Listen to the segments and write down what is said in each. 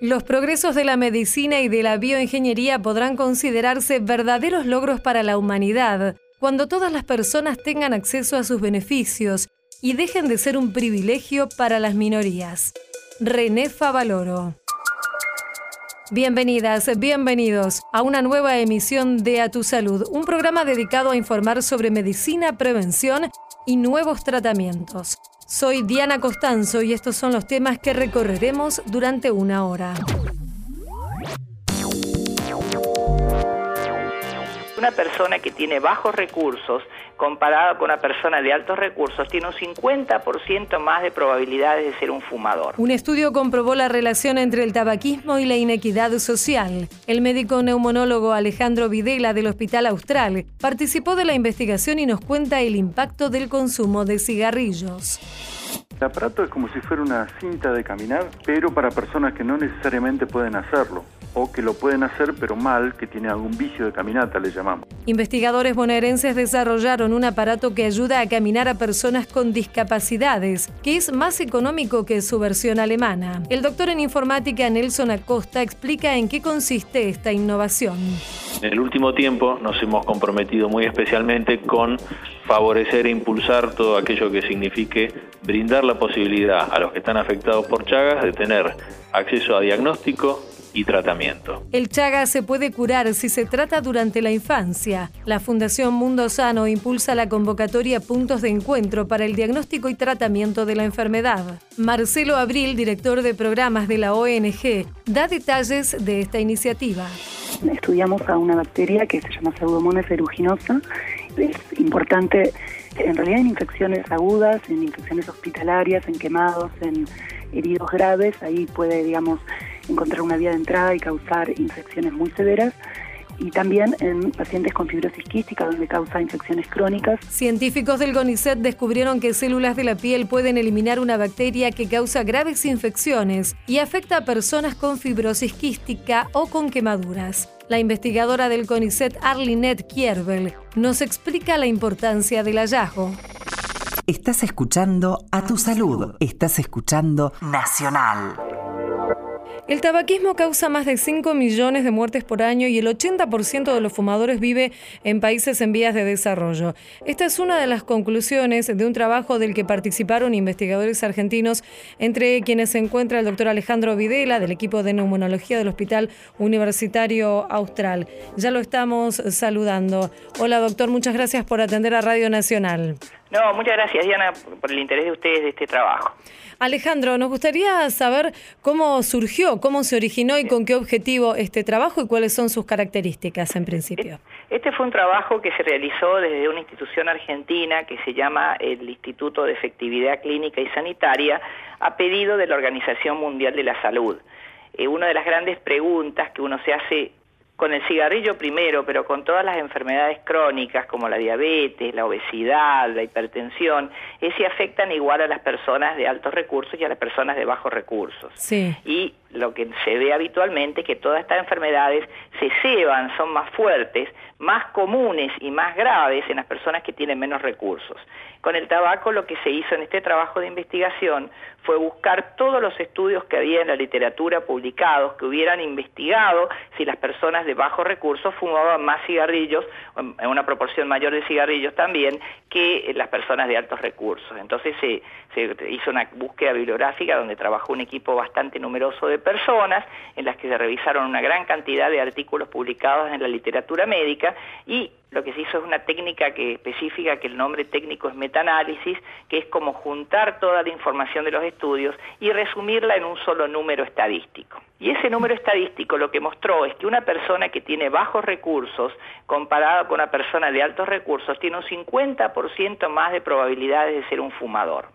Los progresos de la medicina y de la bioingeniería podrán considerarse verdaderos logros para la humanidad cuando todas las personas tengan acceso a sus beneficios y dejen de ser un privilegio para las minorías. René Favaloro. Bienvenidas, bienvenidos a una nueva emisión de A Tu Salud, un programa dedicado a informar sobre medicina, prevención y nuevos tratamientos. Soy Diana Costanzo y estos son los temas que recorreremos durante una hora. Una persona que tiene bajos recursos comparada con una persona de altos recursos tiene un 50% más de probabilidades de ser un fumador. Un estudio comprobó la relación entre el tabaquismo y la inequidad social. El médico neumonólogo Alejandro Videla del Hospital Austral participó de la investigación y nos cuenta el impacto del consumo de cigarrillos. El aparato es como si fuera una cinta de caminar, pero para personas que no necesariamente pueden hacerlo o que lo pueden hacer pero mal, que tiene algún vicio de caminata, le llamamos. Investigadores bonaerenses desarrollaron un aparato que ayuda a caminar a personas con discapacidades, que es más económico que su versión alemana. El doctor en informática Nelson Acosta explica en qué consiste esta innovación. En el último tiempo nos hemos comprometido muy especialmente con favorecer e impulsar todo aquello que signifique brindar la posibilidad a los que están afectados por Chagas de tener acceso a diagnóstico, y tratamiento. El Chagas se puede curar si se trata durante la infancia. La Fundación Mundo Sano impulsa la convocatoria Puntos de Encuentro para el diagnóstico y tratamiento de la enfermedad. Marcelo Abril, director de programas de la ONG, da detalles de esta iniciativa. Estudiamos a una bacteria que se llama Pseudomonas aeruginosa. Es importante en realidad en infecciones agudas, en infecciones hospitalarias, en quemados, en heridos graves, ahí puede, digamos, encontrar una vía de entrada y causar infecciones muy severas y también en pacientes con fibrosis quística, donde causa infecciones crónicas. Científicos del CONICET descubrieron que células de la piel pueden eliminar una bacteria que causa graves infecciones y afecta a personas con fibrosis quística o con quemaduras. La investigadora del CONICET, Arlinette Kierbel, nos explica la importancia del hallazgo. Estás escuchando a tu salud. Estás escuchando Nacional. El tabaquismo causa más de 5 millones de muertes por año y el 80% de los fumadores vive en países en vías de desarrollo. Esta es una de las conclusiones de un trabajo del que participaron investigadores argentinos, entre quienes se encuentra el doctor Alejandro Videla del equipo de neumonología del Hospital Universitario Austral. Ya lo estamos saludando. Hola doctor, muchas gracias por atender a Radio Nacional. No, muchas gracias Diana por el interés de ustedes de este trabajo. Alejandro, nos gustaría saber cómo surgió, cómo se originó y con qué objetivo este trabajo y cuáles son sus características en principio. Este fue un trabajo que se realizó desde una institución argentina que se llama el Instituto de Efectividad Clínica y Sanitaria a pedido de la Organización Mundial de la Salud. Eh, una de las grandes preguntas que uno se hace con el cigarrillo primero, pero con todas las enfermedades crónicas como la diabetes, la obesidad, la hipertensión, es si afectan igual a las personas de altos recursos y a las personas de bajos recursos. Sí. Y lo que se ve habitualmente que todas estas enfermedades se ceban, son más fuertes, más comunes y más graves en las personas que tienen menos recursos. Con el tabaco lo que se hizo en este trabajo de investigación fue buscar todos los estudios que había en la literatura publicados que hubieran investigado si las personas de bajos recursos fumaban más cigarrillos, en una proporción mayor de cigarrillos también, que las personas de altos recursos. Entonces se, se hizo una búsqueda bibliográfica donde trabajó un equipo bastante numeroso de personas, en las que se revisaron una gran cantidad de artículos publicados en la literatura médica y lo que se hizo es una técnica que específica que el nombre técnico es metaanálisis, que es como juntar toda la información de los estudios y resumirla en un solo número estadístico. Y ese número estadístico lo que mostró es que una persona que tiene bajos recursos comparada con una persona de altos recursos tiene un 50% más de probabilidades de ser un fumador,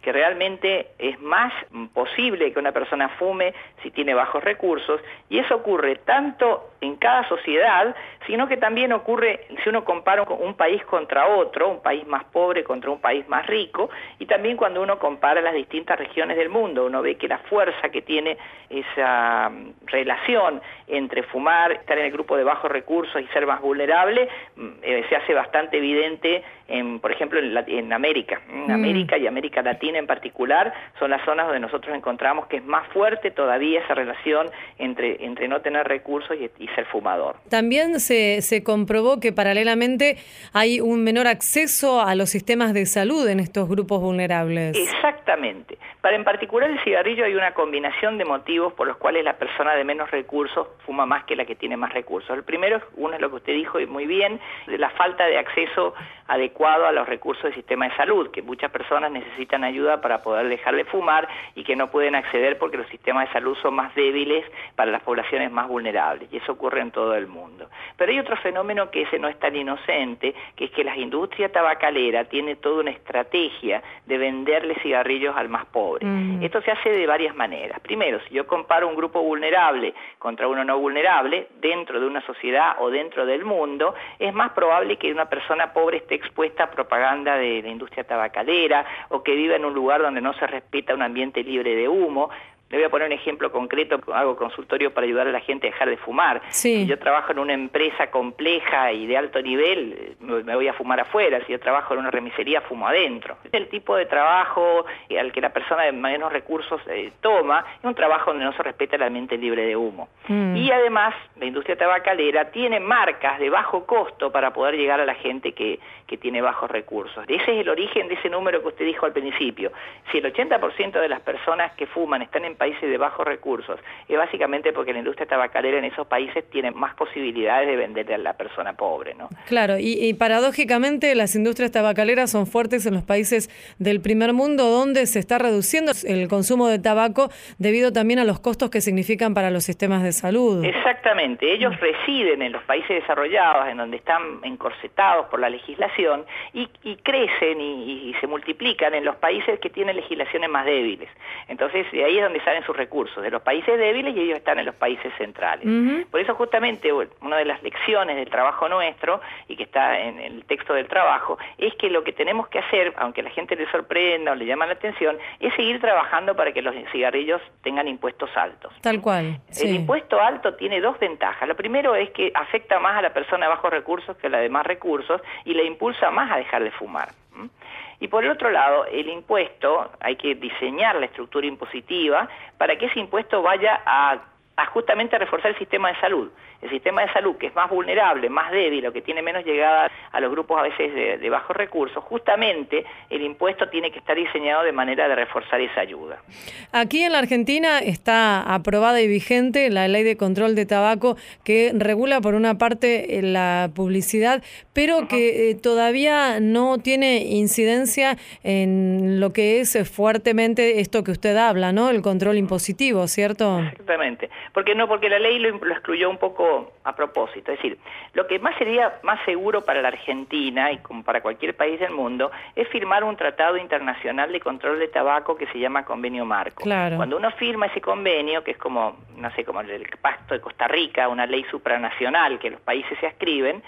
que realmente es más posible que una persona fume si tiene bajos recursos y eso ocurre tanto en cada sociedad, sino que también ocurre si uno compara un país contra otro, un país más pobre contra un país más rico, y también cuando uno compara las distintas regiones del mundo, uno ve que la fuerza que tiene esa mm, relación entre fumar, estar en el grupo de bajos recursos y ser más vulnerable, mm, eh, se hace bastante evidente en, por ejemplo, en, América. En mm. América y América Latina en particular son las zonas donde nosotros encontramos que es más fuerte todavía esa relación entre, entre no tener recursos y, ser fumador. También se, se comprobó que paralelamente hay un menor acceso a los sistemas de salud en estos grupos vulnerables. Exactamente. Para en particular el cigarrillo hay una combinación de motivos por los cuales la persona de menos recursos fuma más que la que tiene más recursos. El primero, uno es lo que usted dijo y muy bien, la falta de acceso adecuado a los recursos del sistema de salud, que muchas personas necesitan ayuda para poder dejar de fumar y que no pueden acceder porque los sistemas de salud son más débiles para las poblaciones más vulnerables, y eso ocurre en todo el mundo. Pero hay otro fenómeno que ese no es tan inocente, que es que la industria tabacalera tiene toda una estrategia de venderle cigarrillos al más pobre. Mm. Esto se hace de varias maneras. Primero, si yo comparo un grupo vulnerable contra uno no vulnerable, dentro de una sociedad o dentro del mundo, es más probable que una persona pobre esté expuesta a propaganda de la industria tabacalera o que viva en un lugar donde no se respeta un ambiente libre de humo, le voy a poner un ejemplo concreto, hago consultorio para ayudar a la gente a dejar de fumar. Si yo trabajo en una empresa compleja y de alto nivel, me voy a fumar afuera. Si yo trabajo en una remisería, fumo adentro. El tipo de trabajo al que la persona de menos recursos eh, toma, es un trabajo donde no se respeta el ambiente libre de humo. Mm. Y además, la industria tabacalera tiene marcas de bajo costo para poder llegar a la gente que, que tiene bajos recursos. Ese es el origen de ese número que usted dijo al principio. Si el 80% de las personas que fuman están en países de bajos recursos, es básicamente porque la industria tabacalera en esos países tiene más posibilidades de venderle a la persona pobre, ¿no? Claro, y, paradójicamente las industrias tabacaleras son fuertes en los países del primer mundo donde se está reduciendo el consumo de tabaco debido también a los costos que significan para los sistemas de salud. Exactamente, ellos residen en los países desarrollados, en donde están encorsetados por la legislación y, crecen y, y se multiplican en los países que tienen legislaciones más débiles. Entonces, ahí es donde en sus recursos, de los países débiles y ellos están en los países centrales. Por eso justamente una de las lecciones del trabajo nuestro y que está en el texto del trabajo es que lo que tenemos que hacer, aunque la gente le sorprenda o le llama la atención, es seguir trabajando para que los cigarrillos tengan impuestos altos. Tal cual. El impuesto alto tiene dos ventajas. Lo primero es que afecta más a la persona de bajos recursos que a la de más recursos y le impulsa más a dejar de fumar. Y por el otro lado, el impuesto, hay que diseñar la estructura impositiva para que ese impuesto vaya a, a justamente a reforzar el sistema de salud el sistema de salud, que es más vulnerable, más débil o que tiene menos llegada a los grupos a veces de, bajos recursos, justamente el impuesto tiene que estar diseñado de manera de reforzar esa ayuda. Aquí en la Argentina está aprobada y vigente la ley de control de tabaco que regula por una parte eh, la publicidad, pero que eh, todavía no tiene incidencia en lo que es fuertemente esto que usted habla, ¿no? El control impositivo, ¿cierto? Exactamente. Porque no, porque la ley lo excluyó un poco a propósito. Es decir, lo que más sería más seguro para la Argentina y como para cualquier país del mundo es firmar un tratado internacional de control de tabaco que se llama Convenio Marco. Cuando uno firma ese convenio, que es como, no sé, como el Pacto de Costa Rica, una ley supranacional que los países se ascriben,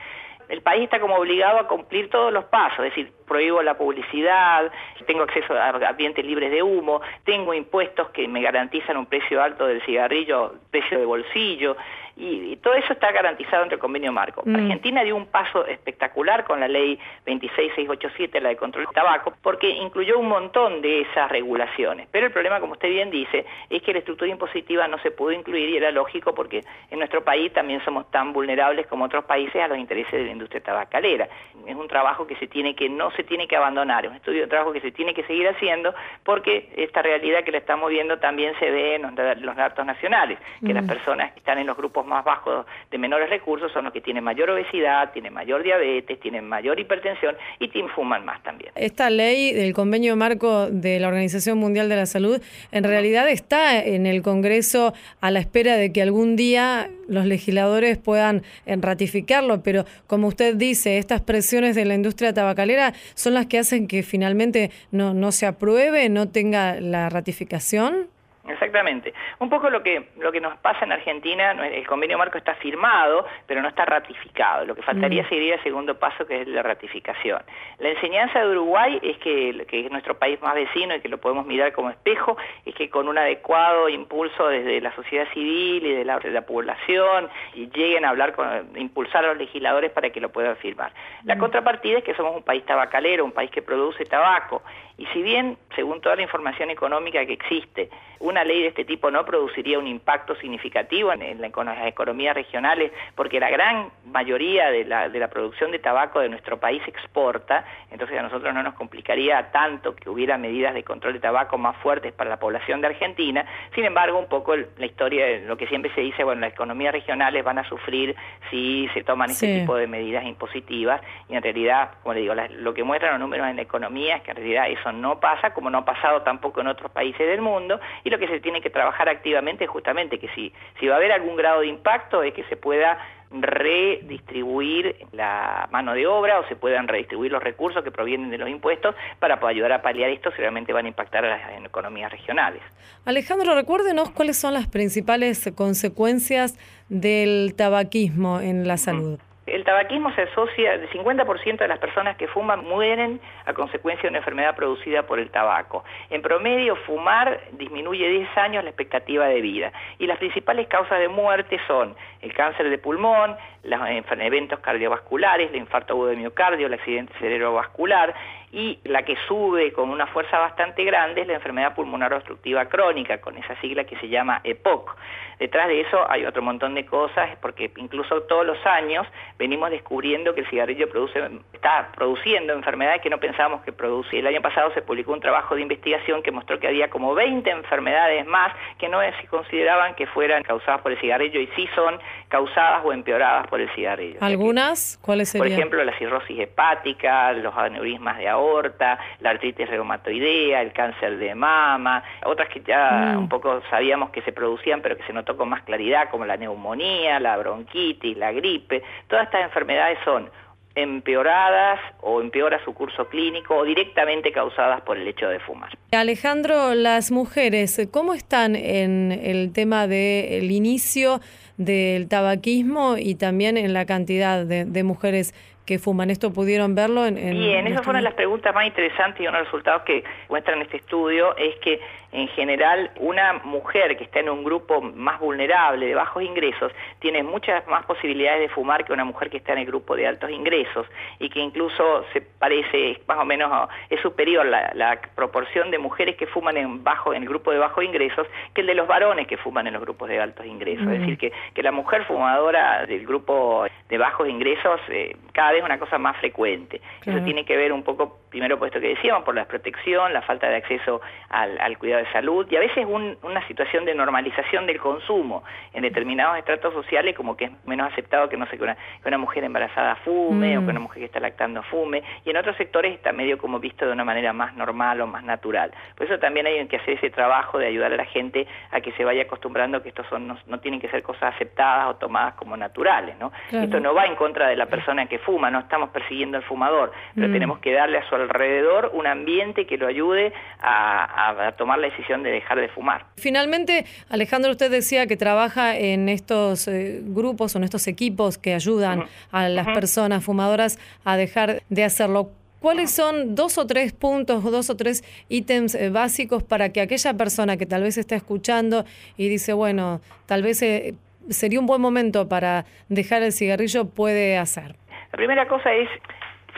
el país está como obligado a cumplir todos los pasos, es decir, prohíbo la publicidad, tengo acceso a ambientes libres de humo, tengo impuestos que me garantizan un precio alto del cigarrillo, precio de bolsillo, y, todo eso está garantizado entre el convenio marco. Mm. Argentina dio un paso espectacular con la ley 26687, la de control del tabaco, porque incluyó un montón de esas regulaciones. Pero el problema, como usted bien dice, es que la estructura impositiva no se pudo incluir y era lógico porque en nuestro país también somos tan vulnerables como otros países a los intereses de la industria tabacalera. Es un trabajo que se tiene que no se tiene que abandonar, es un estudio de trabajo que se tiene que seguir haciendo porque esta realidad que la estamos viendo también se ve en los datos nacionales, que las mm. personas que están en los grupos más bajos de menores recursos son los que tienen mayor obesidad, tienen mayor diabetes, tienen mayor hipertensión y fuman más también. Esta ley del convenio marco de la Organización Mundial de la Salud en realidad está en el Congreso a la espera de que algún día los legisladores puedan eh, ratificarlo, pero como usted dice, estas presiones de la industria tabacalera son las que hacen que finalmente no, no se apruebe, no tenga la ratificación. Exactamente. Un poco lo que lo que nos pasa en Argentina, el convenio marco está firmado, pero no está ratificado. Lo que faltaría mm. sería el segundo paso, que es la ratificación. La enseñanza de Uruguay es que, que es nuestro país más vecino y que lo podemos mirar como espejo, es que con un adecuado impulso desde la sociedad civil y de la, de la población, y lleguen a hablar con, impulsar a los legisladores para que lo puedan firmar. La mm. contrapartida es que somos un país tabacalero, un país que produce tabaco, y si bien, según toda la información económica que existe, una ley de este tipo no produciría un impacto significativo en, las economías regionales, porque la gran mayoría de la, de la producción de tabaco de nuestro país exporta, entonces a nosotros no nos complicaría tanto que hubiera medidas de control de tabaco más fuertes para la población de Argentina. Sin embargo, un poco la historia, lo que siempre se dice, bueno, las economías regionales van a sufrir si se toman este tipo de medidas impositivas, y en realidad, como le digo, lo que muestran los números en la economía es que en realidad eso no pasa, como no ha pasado tampoco en otros países del mundo, y lo que se tiene que trabajar activamente es justamente que si, si va a haber algún grado de impacto es que se pueda redistribuir la mano de obra o se puedan redistribuir los recursos que provienen de los impuestos para poder ayudar a paliar esto si realmente van a impactar a las economías regionales. Alejandro, recuérdenos cuáles son las principales consecuencias del tabaquismo en la salud. El tabaquismo se asocia, el 50% de las personas que fuman mueren a consecuencia de una enfermedad producida por el tabaco. En promedio, fumar disminuye 10 años la expectativa de vida. Y las principales causas de muerte son el cáncer de pulmón, los eventos cardiovasculares, el infarto agudo de miocardio, el accidente cerebrovascular, y la que sube con una fuerza bastante grande es la enfermedad pulmonar obstructiva crónica, con esa sigla que se llama EPOC. Detrás de eso hay otro montón de cosas, porque incluso todos los años venimos descubriendo que el cigarrillo produce, está produciendo enfermedades que no pensábamos que producía. El año pasado se publicó un trabajo de investigación que mostró que había como 20 enfermedades más que no se consideraban que fueran causadas por el cigarrillo y sí son causadas o empeoradas por el cigarrillo. ¿Algunas? ¿Cuáles serían? Por ejemplo, la cirrosis hepática, los aneurismas de aorta, la artritis reumatoidea, el cáncer de mama, otras que ya mm. un poco sabíamos que se producían pero que se notó con más claridad, como la neumonía, la bronquitis, la gripe. Todas estas enfermedades son empeoradas o empeora su curso clínico o directamente causadas por el hecho de fumar. Alejandro, las mujeres, ¿cómo están en el tema del inicio del tabaquismo y también en la cantidad de mujeres que fuman. ¿Esto pudieron verlo en, en Bien, esas fueron las preguntas más interesantes y uno de los resultados que muestran este estudio es que en general una mujer que está en un grupo más vulnerable, de bajos ingresos, tiene muchas más posibilidades de fumar que una mujer que está en el grupo de altos ingresos y que incluso se parece, más o menos, es superior la, proporción de mujeres que fuman en, bajo, en el grupo de bajos ingresos que el de los varones que fuman en los grupos de altos ingresos. Es decir, que, que la mujer fumadora del grupo de bajos ingresos eh, cada vez es una cosa más frecuente. Eso tiene que ver un poco, primero por esto que decíamos, por la protección, la falta de acceso al, cuidado de salud y a veces una situación de normalización del consumo en determinados estratos sociales como que es menos aceptado que no sé que una, mujer embarazada fume o que mm. una mujer que está lactando fume y en otros sectores está medio como visto de una manera más normal o más natural. Por eso también hay que hacer ese trabajo de ayudar a la gente a que se vaya acostumbrando que estos son no, tienen que ser cosas aceptadas o tomadas como naturales, ¿no? Esto no va en contra de la persona que fuma, no estamos persiguiendo al fumador, pero mm. tenemos que darle a su alrededor un ambiente que lo ayude a, tomar la decisión de dejar de fumar. Finalmente, Alejandro, usted decía que trabaja en estos eh, grupos o en estos equipos que ayudan a las personas fumadoras a dejar de hacerlo. ¿Cuáles son dos o tres puntos, dos o tres ítems eh, básicos para que aquella persona que tal vez está escuchando y dice, bueno, tal vez eh, sería un buen momento para dejar el cigarrillo, puede hacer? La primera cosa es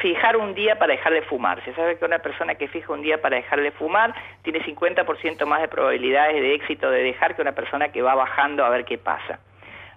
fijar un día para dejar de fumar. Se sabe que una persona que fija un día para dejar de fumar tiene 50% más de probabilidades de éxito de dejar que una persona que va bajando a ver qué pasa.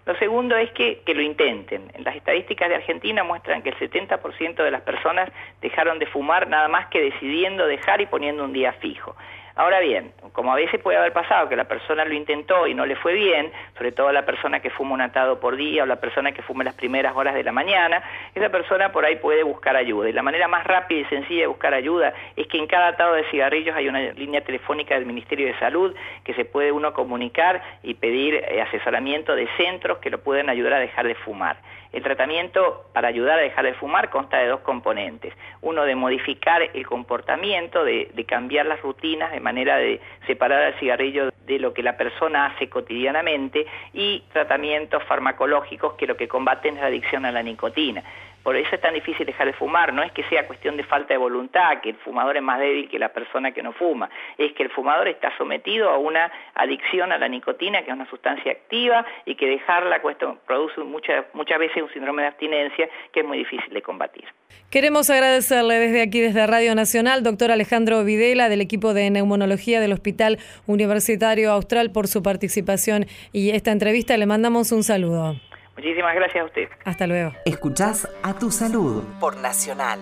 Lo segundo es que, que lo intenten. Las estadísticas de Argentina muestran que el 70% de las personas dejaron de fumar nada más que decidiendo dejar y poniendo un día fijo. Ahora bien, como a veces puede haber pasado que la persona lo intentó y no le fue bien, sobre todo la persona que fuma un atado por día o la persona que fume las primeras horas de la mañana, esa persona por ahí puede buscar ayuda. Y la manera más rápida y sencilla de buscar ayuda es que en cada atado de cigarrillos hay una línea telefónica del Ministerio de Salud que se puede uno comunicar y pedir eh, asesoramiento de centros que lo pueden ayudar a dejar de fumar. El tratamiento para ayudar a dejar de fumar consta de dos componentes. Uno de modificar el comportamiento, de, cambiar las rutinas de manera de separar el cigarrillo de lo que la persona hace cotidianamente y tratamientos farmacológicos que lo que combaten es la adicción a la nicotina. Por eso es tan difícil dejar de fumar. No es que sea cuestión de falta de voluntad, que el fumador es más débil que la persona que no fuma. Es que el fumador está sometido a una adicción a la nicotina, que es una sustancia activa, y que dejarla produce muchas, muchas veces un síndrome de abstinencia que es muy difícil de combatir. Queremos agradecerle desde aquí, desde Radio Nacional, doctor Alejandro Videla, del equipo de neumonología del Hospital Universitario Austral, por su participación y esta entrevista. Le mandamos un saludo. Muchísimas gracias a usted. Hasta luego. Escuchás a tu salud por Nacional.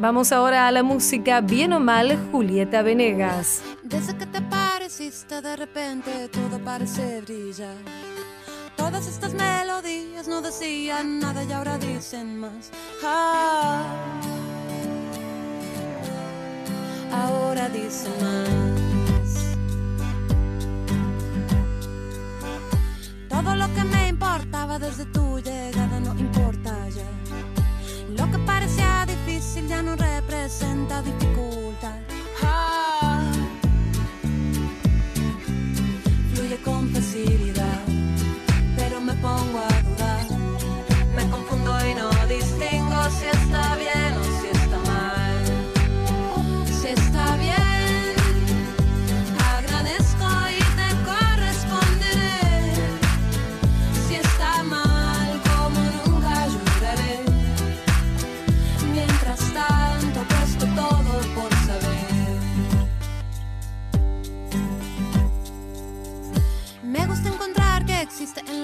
Vamos ahora a la música Bien o Mal, Julieta Venegas. Desde que te pareciste de repente todo parece brillar. Todas estas melodías no decían nada y ahora dicen más. Ah. ahora dicen más. Todo lo que me importaba desde tu llegada no importa ya. Lo que parecía difícil ya no representa dificultad. Ah. Fluye con facilidad, pero me pongo a dudar.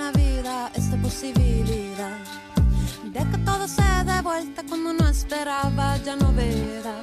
La vida esta posibilidad de que todo se dé vuelta cuando no esperaba ya no verá.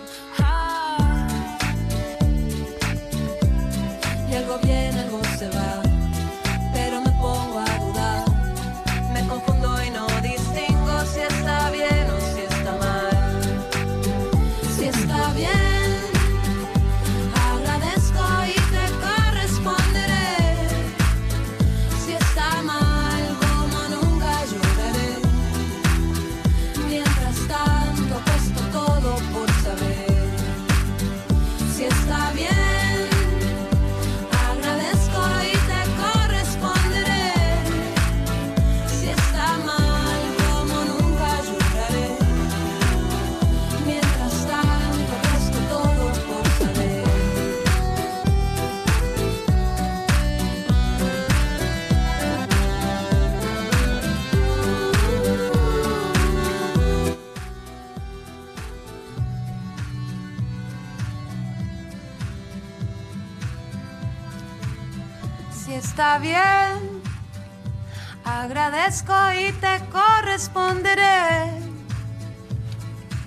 Corresponderé.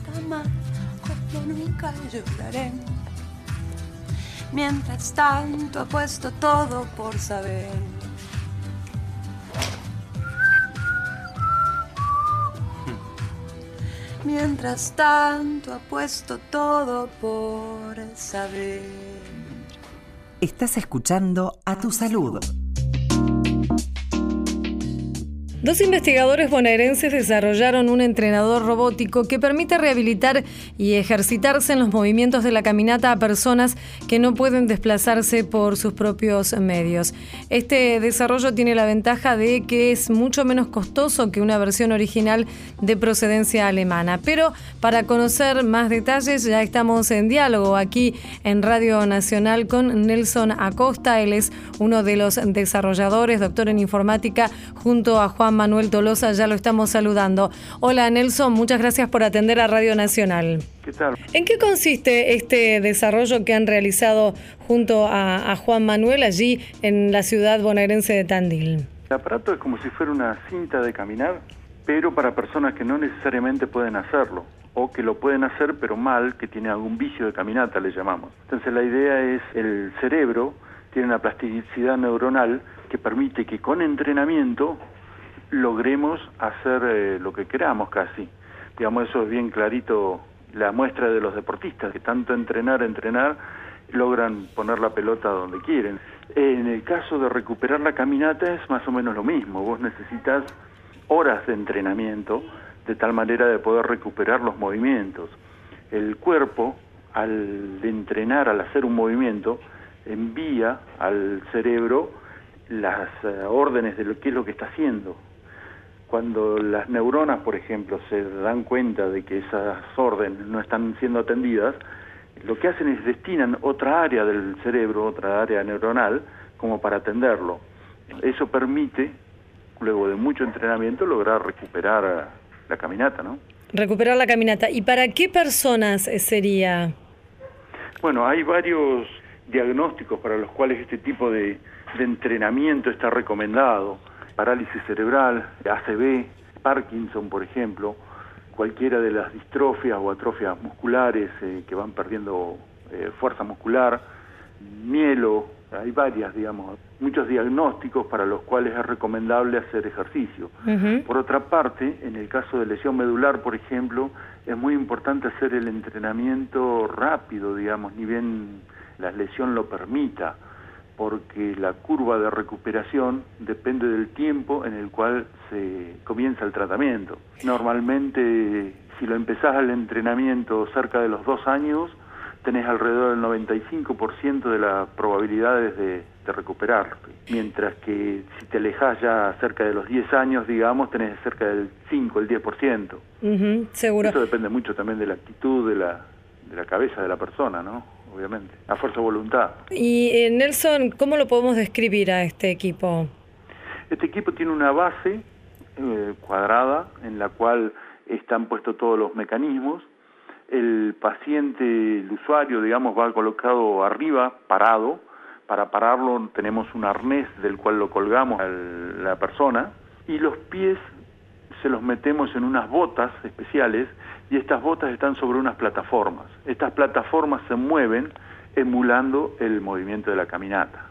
Cama, como nunca lloraré. Mientras tanto apuesto todo por saber. Mientras tanto apuesto todo por saber. Estás escuchando a tu salud. Dos investigadores bonaerenses desarrollaron un entrenador robótico que permite rehabilitar y ejercitarse en los movimientos de la caminata a personas que no pueden desplazarse por sus propios medios. Este desarrollo tiene la ventaja de que es mucho menos costoso que una versión original de procedencia alemana. Pero para conocer más detalles ya estamos en diálogo aquí en Radio Nacional con Nelson Acosta. Él es uno de los desarrolladores, doctor en informática, junto a Juan Manuel Tolosa, ya lo estamos saludando. Hola Nelson, muchas gracias por atender a Radio Nacional. ¿Qué tal? ¿En qué consiste este desarrollo que han realizado junto a, Juan Manuel allí en la ciudad bonaerense de Tandil? El aparato es como si fuera una cinta de caminar, pero para personas que no necesariamente pueden hacerlo o que lo pueden hacer pero mal, que tiene algún vicio de caminata, le llamamos. Entonces la idea es el cerebro tiene una plasticidad neuronal que permite que con entrenamiento logremos hacer eh, lo que queramos casi. Digamos, eso es bien clarito la muestra de los deportistas, que tanto entrenar, entrenar, logran poner la pelota donde quieren. En el caso de recuperar la caminata es más o menos lo mismo, vos necesitas horas de entrenamiento de tal manera de poder recuperar los movimientos. El cuerpo, al entrenar, al hacer un movimiento, envía al cerebro las eh, órdenes de lo que es lo que está haciendo. Cuando las neuronas, por ejemplo, se dan cuenta de que esas órdenes no están siendo atendidas, lo que hacen es destinan otra área del cerebro, otra área neuronal, como para atenderlo. Eso permite, luego de mucho entrenamiento, lograr recuperar la caminata, ¿no? Recuperar la caminata. ¿Y para qué personas eh, sería? Bueno, hay varios diagnósticos para los cuales este tipo de, de entrenamiento está recomendado. Parálisis cerebral, ACV, Parkinson, por ejemplo, cualquiera de las distrofias o atrofias musculares eh, que van perdiendo eh, fuerza muscular, mielo, hay varias, digamos, muchos diagnósticos para los cuales es recomendable hacer ejercicio. Por otra parte, en el caso de lesión medular, por ejemplo, es muy importante hacer el entrenamiento rápido, digamos, ni bien la lesión lo permita, porque la curva de recuperación depende del tiempo en el cual se comienza el tratamiento. Normalmente, si lo empezás al entrenamiento cerca de los dos años, tenés alrededor del 95% de las probabilidades de, de recuperarte. Mientras que si te alejas ya cerca de los 10 años, digamos, tenés cerca del 5, el 10%. Ujú, seguro. Eso depende mucho también de la actitud de la, de la cabeza de la persona, ¿no? Obviamente. A fuerza de voluntad. Y eh, Nelson, ¿cómo lo podemos describir a este equipo? Este equipo tiene una base eh, cuadrada en la cual están puestos todos los mecanismos. El paciente, el usuario, digamos, va colocado arriba, parado. Para pararlo tenemos un arnés del cual lo colgamos a la persona y los pies se los metemos en unas botas especiales y estas botas están sobre unas plataformas. Estas plataformas se mueven emulando el movimiento de la caminata.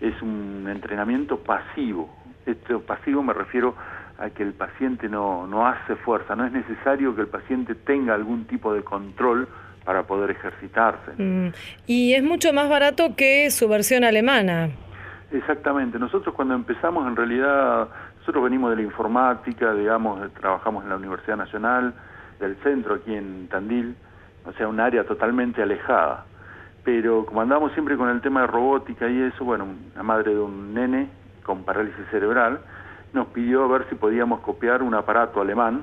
Es un entrenamiento pasivo. Este pasivo me refiero a que el paciente no, no hace fuerza, no es necesario que el paciente tenga algún tipo de control para poder ejercitarse. Mm, Y es mucho más barato que su versión alemana. Exactamente. Nosotros cuando empezamos, en realidad, nosotros venimos de la informática, digamos, trabajamos en la Universidad Nacional, del centro aquí en Tandil, o sea, un área totalmente alejada. Pero como andamos siempre con el tema de robótica y eso, bueno, la madre de un nene con parálisis cerebral nos pidió a ver si podíamos copiar un aparato alemán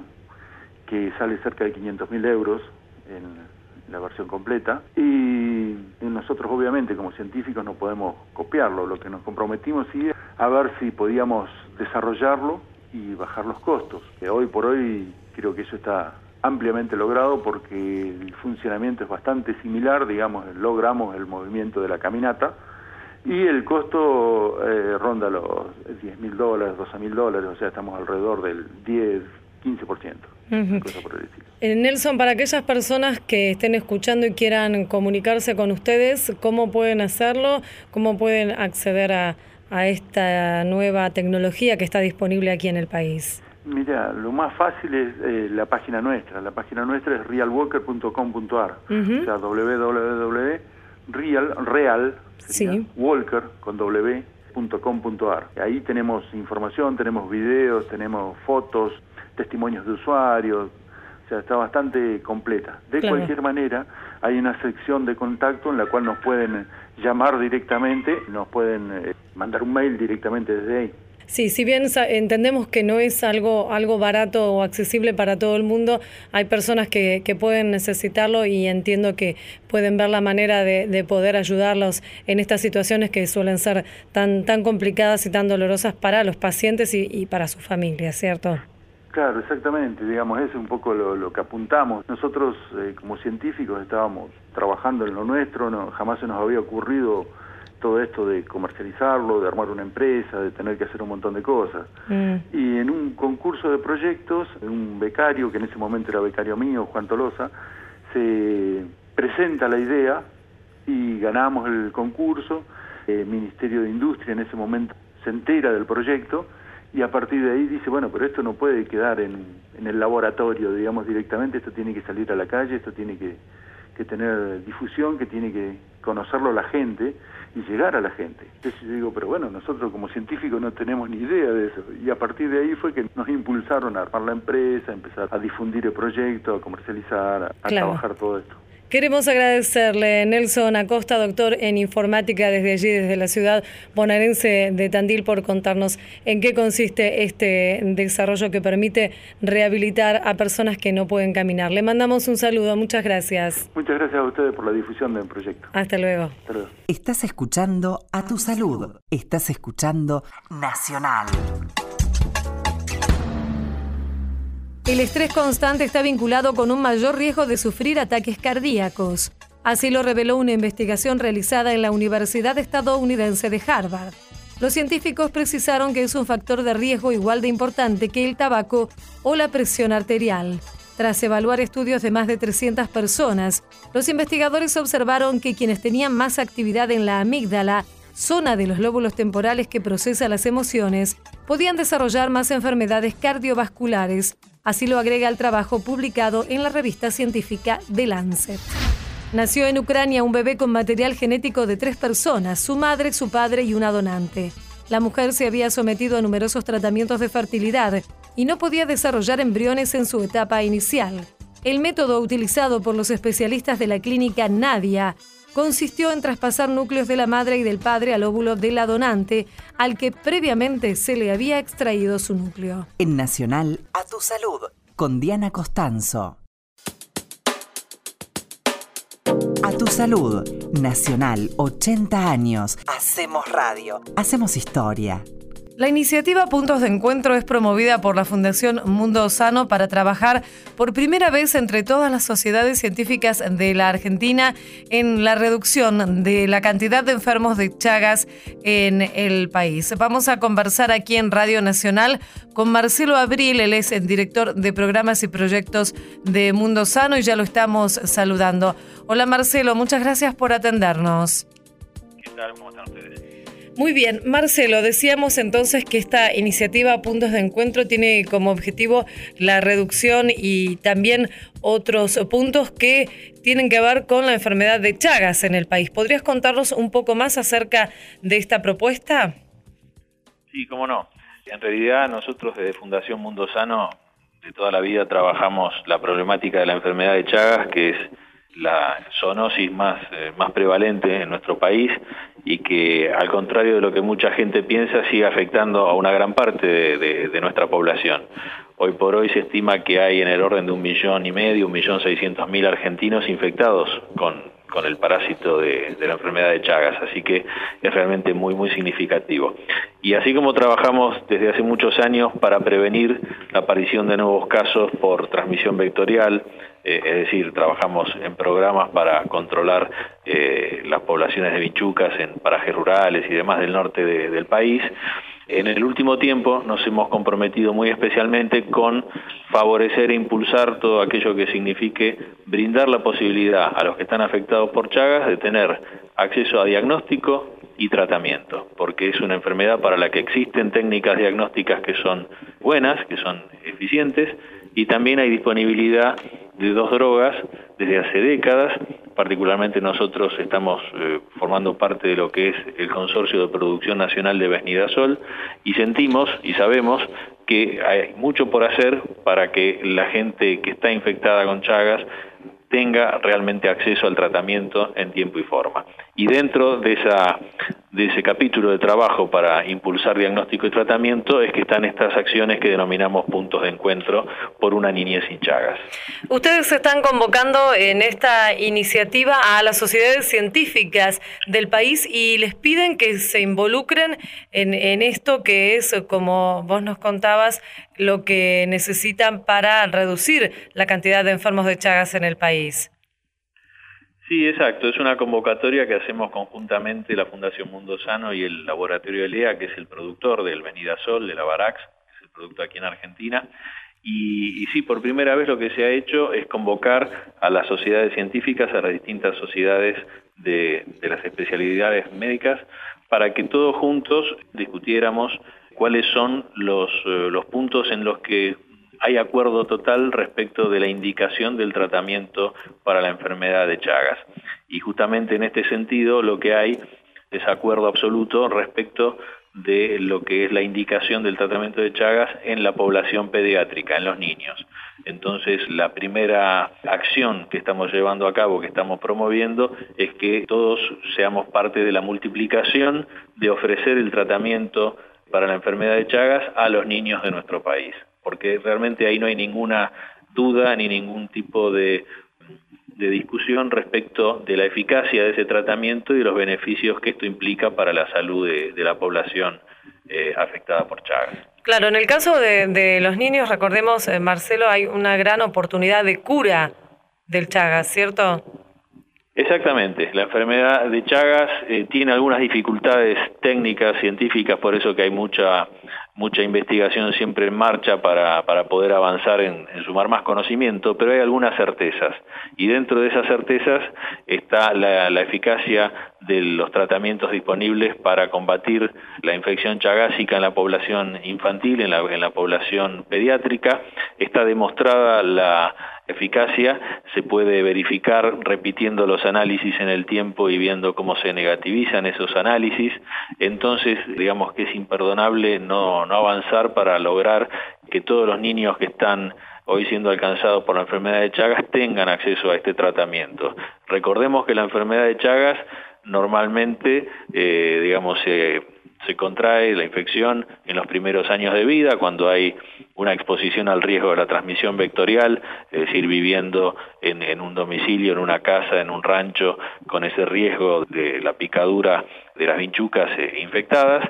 que sale cerca de 500 mil euros en la versión completa y nosotros obviamente como científicos no podemos copiarlo, lo que nos comprometimos es a ver si podíamos desarrollarlo y bajar los costos, que hoy por hoy creo que eso está ampliamente logrado porque el funcionamiento es bastante similar, digamos, logramos el movimiento de la caminata y el costo eh, ronda los 10 mil dólares, 12 mil dólares, o sea, estamos alrededor del 10, 15%, una cosa por el estilo. Eh, Nelson, para aquellas personas que estén escuchando y quieran comunicarse con ustedes, ¿cómo pueden hacerlo? ¿Cómo pueden acceder a, a esta nueva tecnología que está disponible aquí en el país? Mira, lo más fácil es eh, la página nuestra. La página nuestra es realwalker.com.ar. Ujú. O sea, www.real, real, Sí. walker con w.com.ar. Ahí tenemos información, tenemos videos, tenemos fotos, testimonios de usuarios. O sea, está bastante completa. De Claro. cualquier manera, hay una sección de contacto en la cual nos pueden llamar directamente, nos pueden eh, mandar un mail directamente desde ahí. Sí, si bien entendemos que no es algo, algo barato o accesible para todo el mundo, hay personas que, que pueden necesitarlo y entiendo que pueden ver la manera de, de poder ayudarlos en estas situaciones que suelen ser tan, tan complicadas y tan dolorosas para los pacientes y, y para su familia, ¿cierto? Claro, exactamente, digamos, es un poco lo, lo que apuntamos. Nosotros eh, como científicos estábamos trabajando en lo nuestro, no, jamás se nos había ocurrido todo esto de comercializarlo, de armar una empresa, de tener que hacer un montón de cosas. Mm. Y en un concurso de proyectos, un becario, que en ese momento era becario mío, Juan Tolosa, se presenta la idea y ganamos el concurso. El Ministerio de Industria en ese momento se entera del proyecto y a partir de ahí dice, bueno, pero esto no puede quedar en, en el laboratorio, digamos, directamente, esto tiene que salir a la calle, esto tiene que, que tener difusión, que tiene que conocerlo la gente y llegar a la gente. Entonces yo digo, pero bueno, nosotros como científicos no tenemos ni idea de eso. Y a partir de ahí fue que nos impulsaron a armar la empresa, a empezar a difundir el proyecto, a comercializar, a, a trabajar todo esto. Queremos agradecerle, Nelson Acosta, doctor en informática desde allí, desde la ciudad bonaerense de Tandil, por contarnos en qué consiste este desarrollo que permite rehabilitar a personas que no pueden caminar. Le mandamos un saludo, muchas gracias. Muchas gracias a ustedes por la difusión del proyecto. Hasta luego. Hasta luego. Estás escuchando a tu salud. Estás escuchando Nacional. El estrés constante está vinculado con un mayor riesgo de sufrir ataques cardíacos. Así lo reveló una investigación realizada en la Universidad estadounidense de Harvard. Los científicos precisaron que es un factor de riesgo igual de importante que el tabaco o la presión arterial. Tras evaluar estudios de más de 300 personas, los investigadores observaron que quienes tenían más actividad en la amígdala, zona de los lóbulos temporales que procesa las emociones, podían desarrollar más enfermedades cardiovasculares. Así lo agrega el trabajo publicado en la revista científica The Lancet. Nació en Ucrania un bebé con material genético de tres personas, su madre, su padre y una donante. La mujer se había sometido a numerosos tratamientos de fertilidad y no podía desarrollar embriones en su etapa inicial. El método utilizado por los especialistas de la clínica Nadia consistió en traspasar núcleos de la madre y del padre al óvulo de la donante, al que previamente se le había extraído su núcleo. En Nacional, a tu salud. Con Diana Costanzo. A tu salud. Nacional, 80 años. Hacemos radio. Hacemos historia. La iniciativa Puntos de Encuentro es promovida por la Fundación Mundo Sano para trabajar por primera vez entre todas las sociedades científicas de la Argentina en la reducción de la cantidad de enfermos de Chagas en el país. Vamos a conversar aquí en Radio Nacional con Marcelo Abril, él es el director de programas y proyectos de Mundo Sano y ya lo estamos saludando. Hola Marcelo, muchas gracias por atendernos. ¿Qué tal? ¿Cómo están? Muy bien, Marcelo, decíamos entonces que esta iniciativa Puntos de Encuentro tiene como objetivo la reducción y también otros puntos que tienen que ver con la enfermedad de Chagas en el país. ¿Podrías contarnos un poco más acerca de esta propuesta? Sí, cómo no. En realidad nosotros desde Fundación Mundo Sano de toda la vida trabajamos la problemática de la enfermedad de Chagas, que es la zoonosis más, eh, más prevalente en nuestro país y que al contrario de lo que mucha gente piensa sigue afectando a una gran parte de, nuestra población. Hoy por hoy se estima que hay en el orden de un millón y medio, un millón seiscientos mil argentinos infectados con, con el parásito de, de la enfermedad de Chagas, así que es realmente muy, muy significativo. Y así como trabajamos desde hace muchos años para prevenir la aparición de nuevos casos por transmisión vectorial, eh, es decir, trabajamos en programas para controlar eh, las poblaciones de bichucas en parajes rurales y demás del norte de- del país. En el último tiempo nos hemos comprometido muy especialmente con favorecer e impulsar todo aquello que signifique brindar la posibilidad a los que están afectados por Chagas de tener acceso a diagnóstico y tratamiento, porque es una enfermedad para la que existen técnicas diagnósticas que son buenas, que son eficientes, y también hay disponibilidad de dos drogas desde hace décadas, particularmente nosotros estamos eh, formando parte de lo que es el Consorcio de Producción Nacional de Besnidazol y sentimos y sabemos que hay mucho por hacer para que la gente que está infectada con Chagas tenga realmente acceso al tratamiento en tiempo y forma. Y dentro de, esa, de ese capítulo de trabajo para impulsar diagnóstico y tratamiento es que están estas acciones que denominamos puntos de encuentro por una niñez sin Chagas. Ustedes están convocando en esta iniciativa a las sociedades científicas del país y les piden que se involucren en, en esto que es, como vos nos contabas, lo que necesitan para reducir la cantidad de enfermos de Chagas en el país. Sí, exacto. Es una convocatoria que hacemos conjuntamente la Fundación Mundo Sano y el Laboratorio Elea, que es el productor del Venidasol, de la Barax, que es el producto aquí en Argentina. Y, sí, por primera vez lo que se ha hecho es convocar a las sociedades científicas, a las distintas sociedades de, las especialidades médicas, para que todos juntos discutiéramos cuáles son los, eh, los puntos en los que hay acuerdo total respecto de la indicación del tratamiento para la enfermedad de Chagas. Y justamente en este sentido lo que hay es acuerdo absoluto respecto de lo que es la indicación del tratamiento de Chagas en la población pediátrica, en los niños. Entonces, la primera acción que estamos llevando a cabo, que estamos promoviendo, es que todos seamos parte de la multiplicación de ofrecer el tratamiento para la enfermedad de Chagas a los niños de nuestro país, porque realmente ahí no hay ninguna duda ni ningún tipo de, de discusión respecto de la eficacia de ese tratamiento y de los beneficios que esto implica para la salud de, de la población eh, afectada por Chagas. Claro, en el caso de, de los niños, recordemos, eh, Marcelo, hay una gran oportunidad de cura del Chagas, ¿cierto? Exactamente, la enfermedad de Chagas eh, tiene algunas dificultades técnicas, científicas, por eso que hay mucha mucha investigación siempre en marcha para, para poder avanzar en, sumar más conocimiento, pero hay algunas certezas. Y dentro de esas certezas está la, eficacia de los tratamientos disponibles para combatir la infección chagásica en la población infantil, en la población pediátrica. Está demostrada la eficacia se puede verificar repitiendo los análisis en el tiempo y viendo cómo se negativizan esos análisis. Entonces, digamos que es imperdonable no, no avanzar para lograr que todos los niños que están hoy siendo alcanzados por la enfermedad de Chagas tengan acceso a este tratamiento. Recordemos que la enfermedad de Chagas normalmente, eh, digamos, se se contrae la infección en los primeros años de vida, cuando hay una exposición al riesgo de la transmisión vectorial, es decir, viviendo en, un domicilio, en una casa, en un rancho, con ese riesgo de la picadura de las vinchucas eh, infectadas,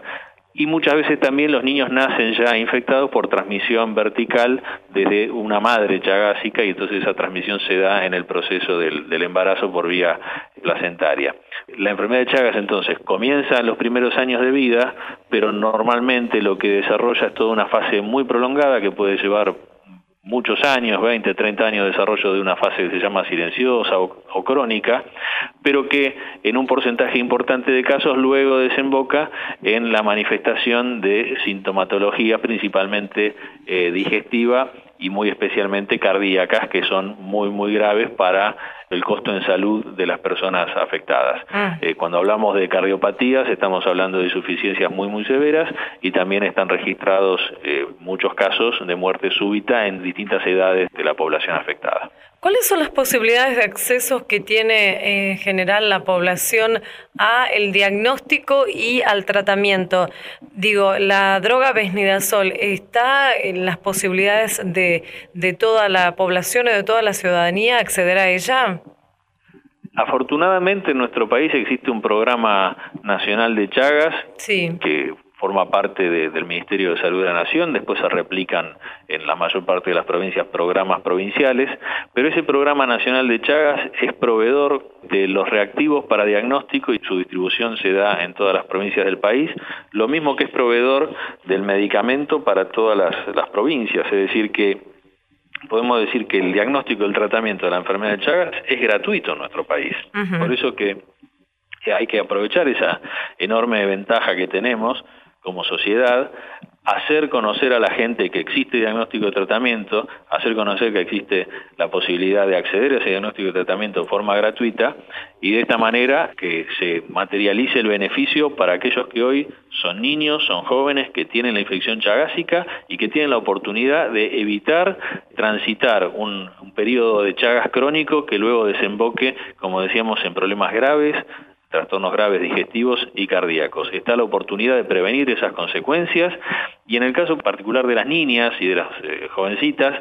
y muchas veces también los niños nacen ya infectados por transmisión vertical desde una madre chagásica y entonces esa transmisión se da en el proceso del, del, embarazo por vía placentaria. La enfermedad de Chagas entonces comienza en los primeros años de vida, pero normalmente lo que desarrolla es toda una fase muy prolongada que puede llevar muchos años, 20, 30 años de desarrollo de una fase que se llama silenciosa o, crónica, pero que en un porcentaje importante de casos luego desemboca en la manifestación de sintomatología principalmente eh, digestiva y muy especialmente cardíacas que son muy muy graves para el costo en salud de las personas afectadas. Ah. Eh, cuando hablamos de cardiopatías estamos hablando de insuficiencias muy muy severas y también están registrados eh, muchos casos de muerte súbita en distintas edades de la población afectada. ¿Cuáles son las posibilidades de acceso que tiene en general la población a el diagnóstico y al tratamiento? Digo, la droga besnidazol está en las posibilidades de, de toda la población o de toda la ciudadanía acceder a ella? Afortunadamente en nuestro país existe un programa nacional de Chagas sí. que forma parte de, del Ministerio de Salud de la Nación, después se replican en la mayor parte de las provincias programas provinciales, pero ese programa nacional de Chagas es proveedor de los reactivos para diagnóstico y su distribución se da en todas las provincias del país, lo mismo que es proveedor del medicamento para todas las, las provincias, es decir que podemos decir que el diagnóstico y el tratamiento de la enfermedad de Chagas es gratuito en nuestro país. Uh -huh. Por eso que hay que aprovechar esa enorme ventaja que tenemos como sociedad, hacer conocer a la gente que existe diagnóstico de tratamiento, hacer conocer que existe la posibilidad de acceder a ese diagnóstico de tratamiento de forma gratuita y de esta manera que se materialice el beneficio para aquellos que hoy son niños, son jóvenes que tienen la infección chagásica y que tienen la oportunidad de evitar transitar un, un periodo de chagas crónico que luego desemboque, como decíamos, en problemas graves, trastornos graves digestivos y cardíacos. Está la oportunidad de prevenir esas consecuencias y en el caso particular de las niñas y de las eh, jovencitas,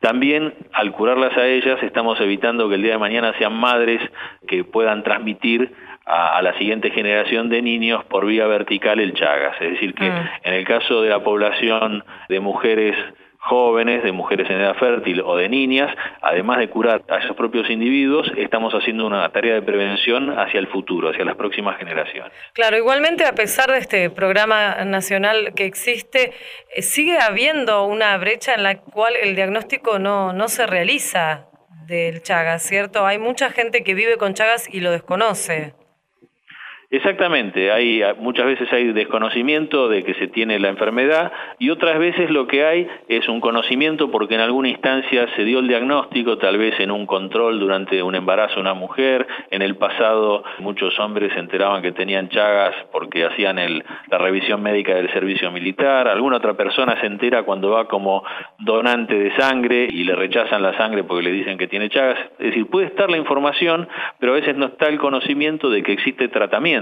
también al curarlas a ellas estamos evitando que el día de mañana sean madres que puedan transmitir a, a, la siguiente generación de niños por vía vertical el Chagas. Es decir, que mm. en el caso de la población de mujeres jóvenes, de mujeres en edad fértil o de niñas, además de curar a esos propios individuos, estamos haciendo una tarea de prevención hacia el futuro, hacia las próximas generaciones. Claro, igualmente a pesar de este programa nacional que existe, eh, sigue habiendo una brecha en la cual el diagnóstico no, no se realiza del Chagas, ¿cierto? Hay mucha gente que vive con Chagas y lo desconoce. Exactamente, hay muchas veces hay desconocimiento de que se tiene la enfermedad y otras veces lo que hay es un conocimiento porque en alguna instancia se dio el diagnóstico, tal vez en un control durante un embarazo de una mujer, en el pasado muchos hombres se enteraban que tenían chagas porque hacían el, la revisión médica del servicio militar, alguna otra persona se entera cuando va como donante de sangre y le rechazan la sangre porque le dicen que tiene chagas, es decir, puede estar la información, pero a veces no está el conocimiento de que existe tratamiento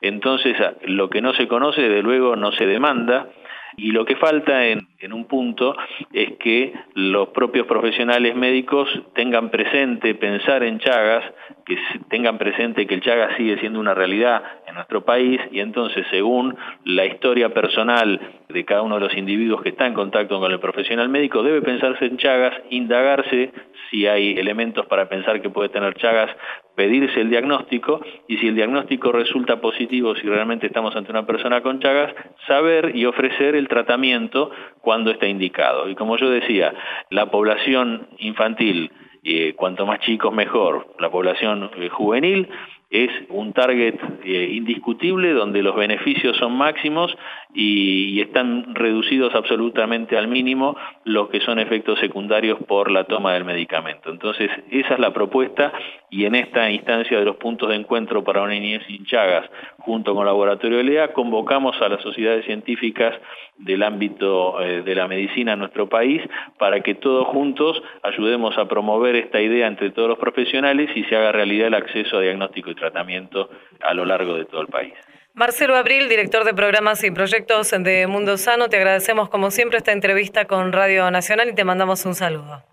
entonces, lo que no se conoce, desde luego, no se demanda. Y lo que falta en, en, un punto es que los propios profesionales médicos tengan presente pensar en Chagas, que tengan presente que el Chagas sigue siendo una realidad en nuestro país y entonces según la historia personal de cada uno de los individuos que está en contacto con el profesional médico debe pensarse en Chagas, indagarse si hay elementos para pensar que puede tener Chagas pedirse el diagnóstico y si el diagnóstico resulta positivo, si realmente estamos ante una persona con Chagas, saber y ofrecer el tratamiento cuando está indicado. Y como yo decía, la población infantil, eh, cuanto más chicos mejor, la población eh, juvenil, es un target eh, indiscutible donde los beneficios son máximos y, están reducidos absolutamente al mínimo lo que son efectos secundarios por la toma del medicamento. Entonces, esa es la propuesta y en esta instancia de los puntos de encuentro para una niñez sin chagas, junto con el Laboratorio LEA, convocamos a las sociedades científicas del ámbito eh, de la medicina en nuestro país para que todos juntos ayudemos a promover esta idea entre todos los profesionales y se haga realidad el acceso a diagnóstico y tratamiento a lo largo de todo el país. Marcelo Abril, director de programas y proyectos de Mundo Sano, te agradecemos como siempre esta entrevista con Radio Nacional y te mandamos un saludo.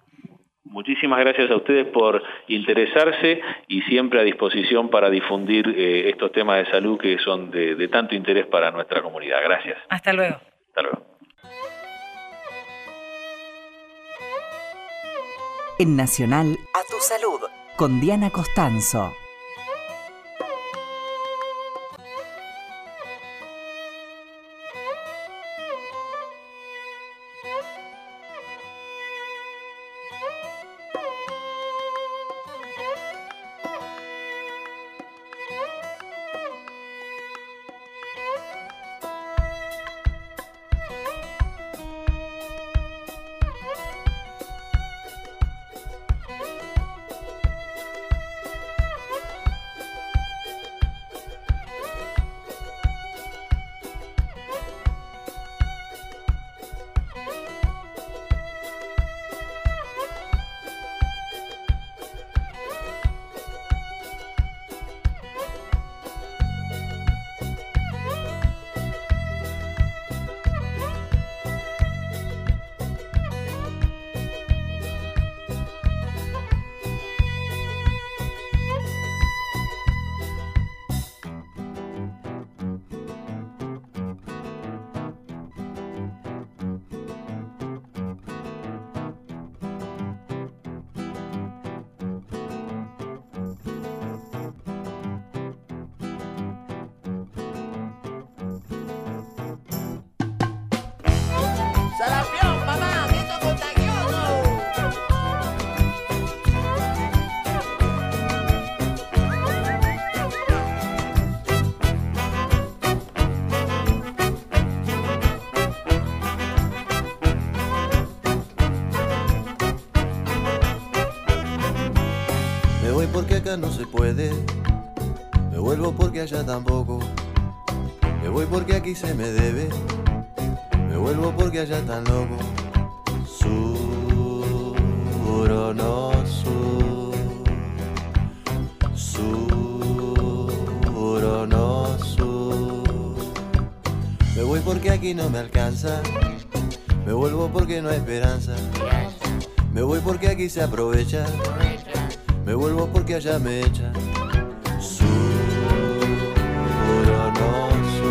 Muchísimas gracias a ustedes por interesarse y siempre a disposición para difundir eh, estos temas de salud que son de, de tanto interés para nuestra comunidad. Gracias. Hasta luego. Hasta luego. En Nacional, a tu salud, con Diana Costanzo. No se puede. Me vuelvo porque allá tampoco. Me voy porque aquí se me debe. Me vuelvo porque allá tan loco. Sur o no sur. Sur o no sur. Me voy porque aquí no me alcanza. Me vuelvo porque no hay esperanza. Me voy porque aquí se aprovecha. Me vuelvo porque allá me echan. Sur o no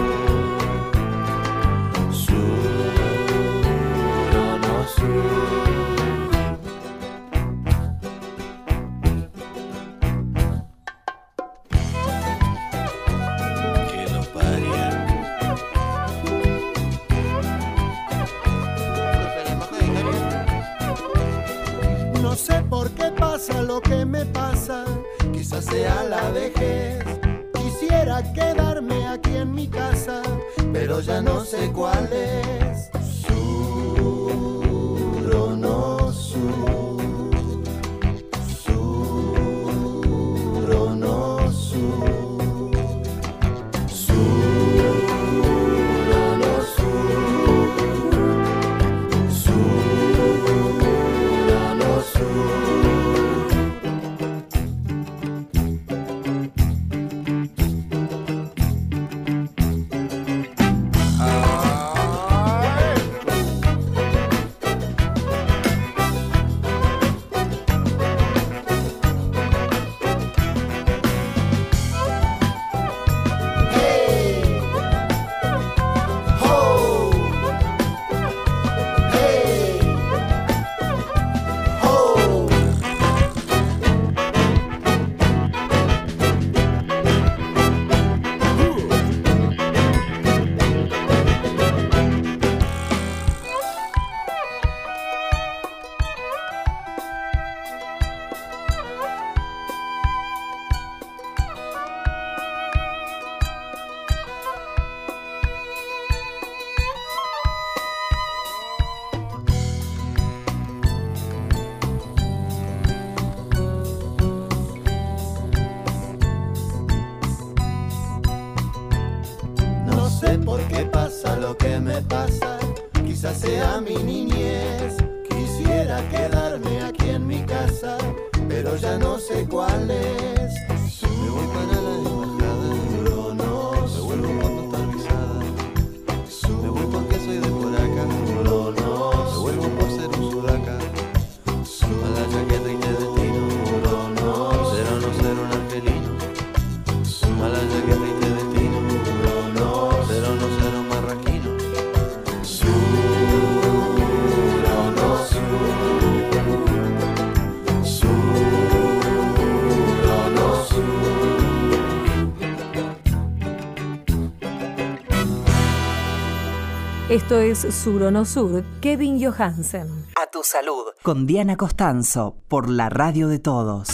Esto es Sur o no Sur, Kevin Johansen. A tu salud. Con Diana Costanzo, por la radio de todos.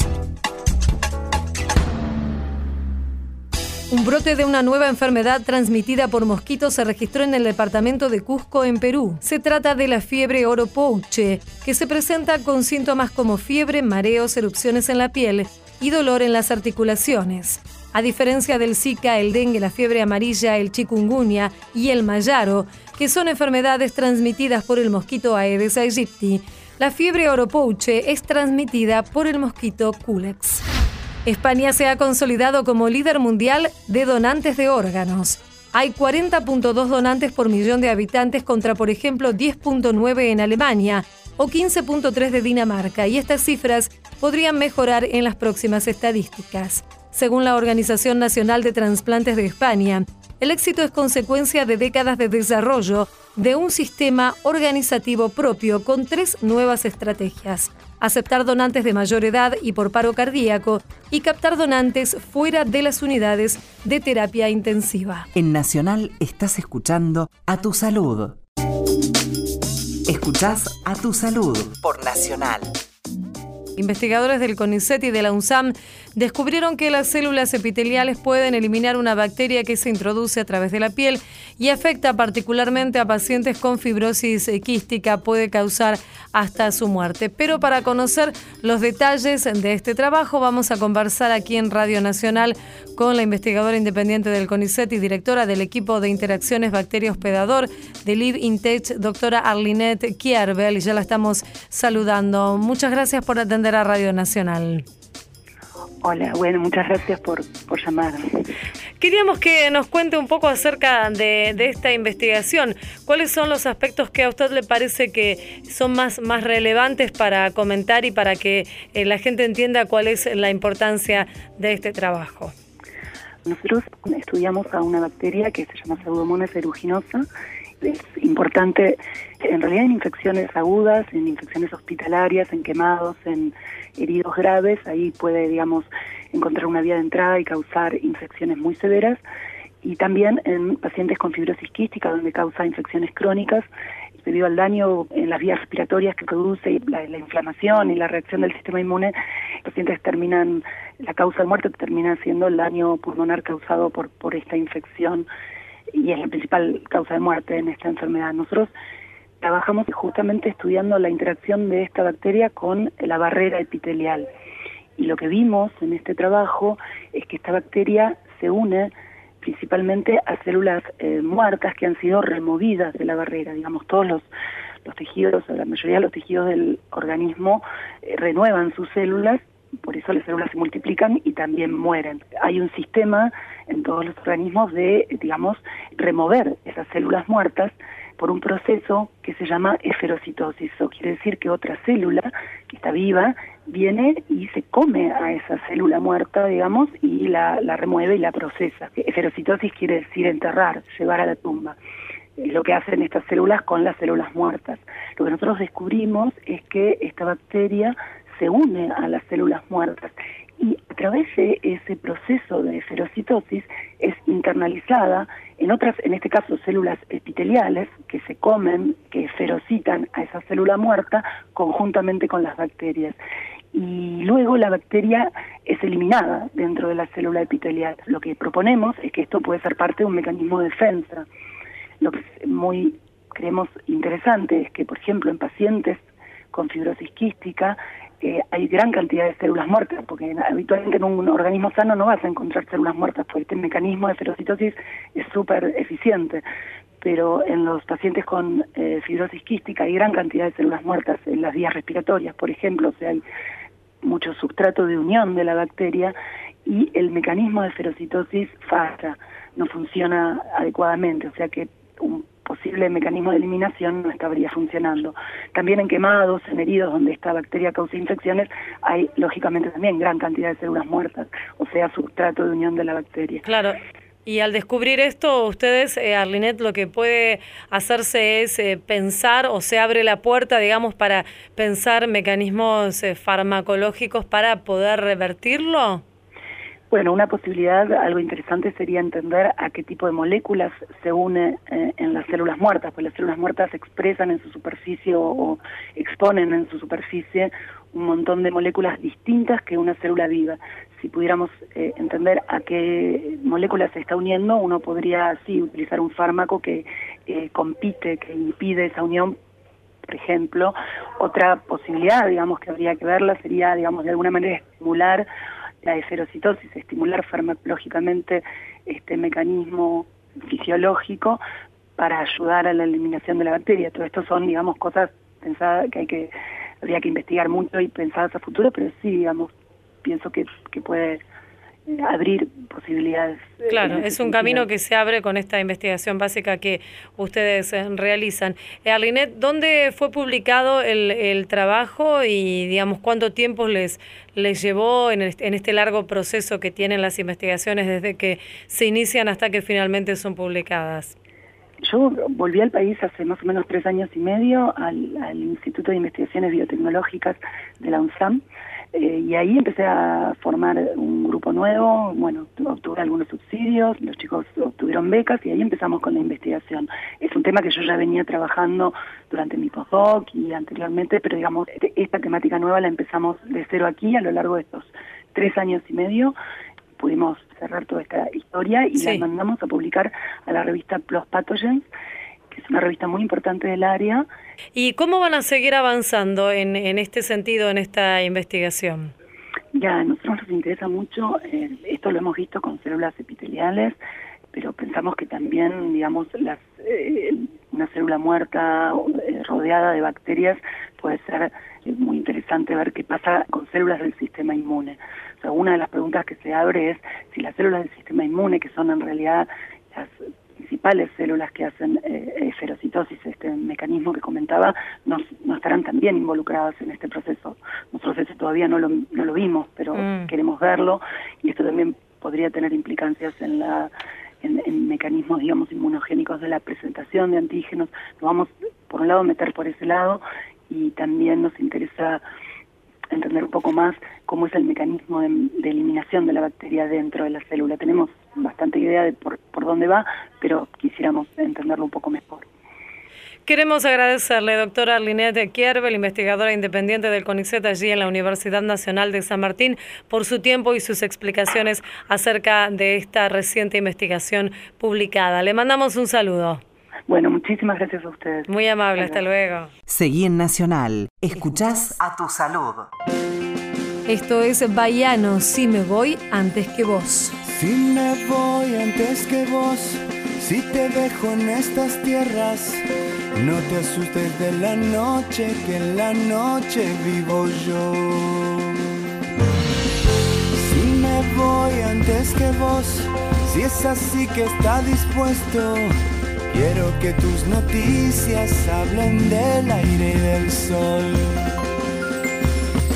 Un brote de una nueva enfermedad transmitida por mosquitos se registró en el departamento de Cusco, en Perú. Se trata de la fiebre oropouche, que se presenta con síntomas como fiebre, mareos, erupciones en la piel y dolor en las articulaciones. A diferencia del Zika, el dengue, la fiebre amarilla, el chikungunya y el mayaro, que son enfermedades transmitidas por el mosquito Aedes aegypti, la fiebre oropouche es transmitida por el mosquito Culex. España se ha consolidado como líder mundial de donantes de órganos. Hay 40.2 donantes por millón de habitantes contra, por ejemplo, 10.9 en Alemania o 15.3 de Dinamarca, y estas cifras podrían mejorar en las próximas estadísticas. Según la Organización Nacional de Transplantes de España, el éxito es consecuencia de décadas de desarrollo de un sistema organizativo propio con tres nuevas estrategias. Aceptar donantes de mayor edad y por paro cardíaco y captar donantes fuera de las unidades de terapia intensiva. En Nacional estás escuchando A Tu Salud. Escuchás A Tu Salud por Nacional. Investigadores del CONICET y de la UNSAM descubrieron que las células epiteliales pueden eliminar una bacteria que se introduce a través de la piel y afecta particularmente a pacientes con fibrosis quística, puede causar hasta su muerte. Pero para conocer los detalles de este trabajo vamos a conversar aquí en Radio Nacional con la investigadora independiente del CONICET y directora del equipo de interacciones bacteria hospedador de Live Intech, doctora Arlinette Kierbel, y ya la estamos saludando. Muchas gracias por atender a Radio Nacional. Hola, bueno, muchas gracias por, por llamar. Queríamos que nos cuente un poco acerca de, de, esta investigación. ¿Cuáles son los aspectos que a usted le parece que son más, más relevantes para comentar y para que eh, la gente entienda cuál es la importancia de este trabajo? Nosotros estudiamos a una bacteria que se llama Pseudomonas aeruginosa. Es importante, en realidad en infecciones agudas, en infecciones hospitalarias, en quemados, en heridos graves, ahí puede, digamos, encontrar una vía de entrada y causar infecciones muy severas. Y también en pacientes con fibrosis quística, donde causa infecciones crónicas debido al daño en las vías respiratorias que produce la, la inflamación y la reacción del sistema inmune, pacientes terminan, la causa de muerte termina siendo el daño pulmonar causado por, por esta infección y es la principal causa de muerte en esta enfermedad. Nosotros trabajamos justamente estudiando la interacción de esta bacteria con la barrera epitelial. Y lo que vimos en este trabajo es que esta bacteria se une principalmente a células eh, muertas que han sido removidas de la barrera. Digamos, todos los, los tejidos, la mayoría de los tejidos del organismo eh, renuevan sus células, por eso las células se multiplican y también mueren. Hay un sistema en todos los organismos de, digamos, remover esas células muertas por un proceso que se llama eferocitosis. Eso quiere decir que otra célula que está viva viene y se come a esa célula muerta, digamos, y la, la remueve y la procesa. Eferocitosis quiere decir enterrar, llevar a la tumba. Es lo que hacen estas células con las células muertas. Lo que nosotros descubrimos es que esta bacteria se une a las células muertas y a través de ese proceso de ferocitosis es internalizada en otras, en este caso células epiteliales que se comen, que ferocitan a esa célula muerta conjuntamente con las bacterias. Y luego la bacteria es eliminada dentro de la célula epitelial. Lo que proponemos es que esto puede ser parte de un mecanismo de defensa. Lo que es muy creemos interesante es que, por ejemplo, en pacientes con fibrosis quística, eh, hay gran cantidad de células muertas, porque habitualmente en un organismo sano no vas a encontrar células muertas, porque este mecanismo de ferocitosis es súper eficiente. Pero en los pacientes con eh, fibrosis quística hay gran cantidad de células muertas en las vías respiratorias, por ejemplo, o sea, hay mucho sustrato de unión de la bacteria y el mecanismo de ferocitosis falla, no funciona adecuadamente, o sea que un posible mecanismo de eliminación no estaría funcionando. También en quemados, en heridos donde esta bacteria causa infecciones, hay lógicamente también gran cantidad de células muertas, o sea, sustrato de unión de la bacteria. Claro. Y al descubrir esto, ustedes, eh, Arlinet, lo que puede hacerse es eh, pensar o se abre la puerta, digamos, para pensar mecanismos eh, farmacológicos para poder revertirlo. Bueno, una posibilidad, algo interesante sería entender a qué tipo de moléculas se une eh, en las células muertas, pues las células muertas expresan en su superficie o, o, exponen en su superficie un montón de moléculas distintas que una célula viva. Si pudiéramos eh, entender a qué moléculas se está uniendo, uno podría así utilizar un fármaco que eh, compite, que impide esa unión por ejemplo. Otra posibilidad, digamos, que habría que verla sería, digamos, de alguna manera estimular la eferocitosis, estimular farmacológicamente este mecanismo fisiológico para ayudar a la eliminación de la bacteria. Todo esto son, digamos, cosas pensadas que hay que habría que investigar mucho y pensadas a futuro, pero sí, digamos, pienso que, que puede abrir posibilidades. Claro, es un camino que se abre con esta investigación básica que ustedes eh, realizan. Eh, Arlinet, ¿dónde fue publicado el, el, trabajo y, digamos, cuánto tiempo les, les llevó en en este largo proceso que tienen las investigaciones desde que se inician hasta que finalmente son publicadas? Yo volví al país hace más o menos tres años y medio al, al Instituto de Investigaciones Biotecnológicas de la UNSAM eh, y ahí empecé a formar un grupo nuevo, bueno, obtuve algunos subsidios, los chicos obtuvieron becas y ahí empezamos con la investigación. Es un tema que yo ya venía trabajando durante mi postdoc y anteriormente, pero digamos, este, esta temática nueva la empezamos de cero aquí a lo largo de estos tres años y medio. Pudimos cerrar toda esta historia y sí. la mandamos a publicar a la revista Plus Pathogens, que es una revista muy importante del área. ¿Y cómo van a seguir avanzando en, en este sentido, en esta investigación? Ya, a nosotros nos interesa mucho, eh, esto lo hemos visto con células epiteliales, pero pensamos que también, digamos, las, eh, una célula muerta eh, rodeada de bacterias puede ser muy interesante ver qué pasa con células del sistema inmune. O sea, una de las preguntas que se abre es si las células del sistema inmune, que son en realidad las principales células que hacen eh, ferocitosis, este mecanismo que comentaba, no, no, estarán también involucradas en este proceso. Nosotros eso todavía no lo, no lo vimos, pero mm. queremos verlo y esto también podría tener implicancias en la en, en, mecanismos, digamos, inmunogénicos de la presentación de antígenos. Lo vamos, por un lado, a meter por ese lado y también nos interesa entender un poco más cómo es el mecanismo de, de, eliminación de la bacteria dentro de la célula. Tenemos bastante idea de por, por dónde va, pero quisiéramos entenderlo un poco mejor. Queremos agradecerle, doctora Arlinette Kierbel, investigadora independiente del CONICET allí en la Universidad Nacional de San Martín, por su tiempo y sus explicaciones acerca de esta reciente investigación publicada. Le mandamos un saludo. Bueno, muchísimas gracias a ustedes. Muy amable, hasta luego. Seguí en Nacional. Escuchás a tu salud. Esto es Baiano, si me voy antes que vos. Si me voy antes que vos, si te dejo en estas tierras, no te asustes de la noche, que en la noche vivo yo. Si me voy antes que vos, si es así que está dispuesto, quiero que tus noticias hablen del aire y del sol.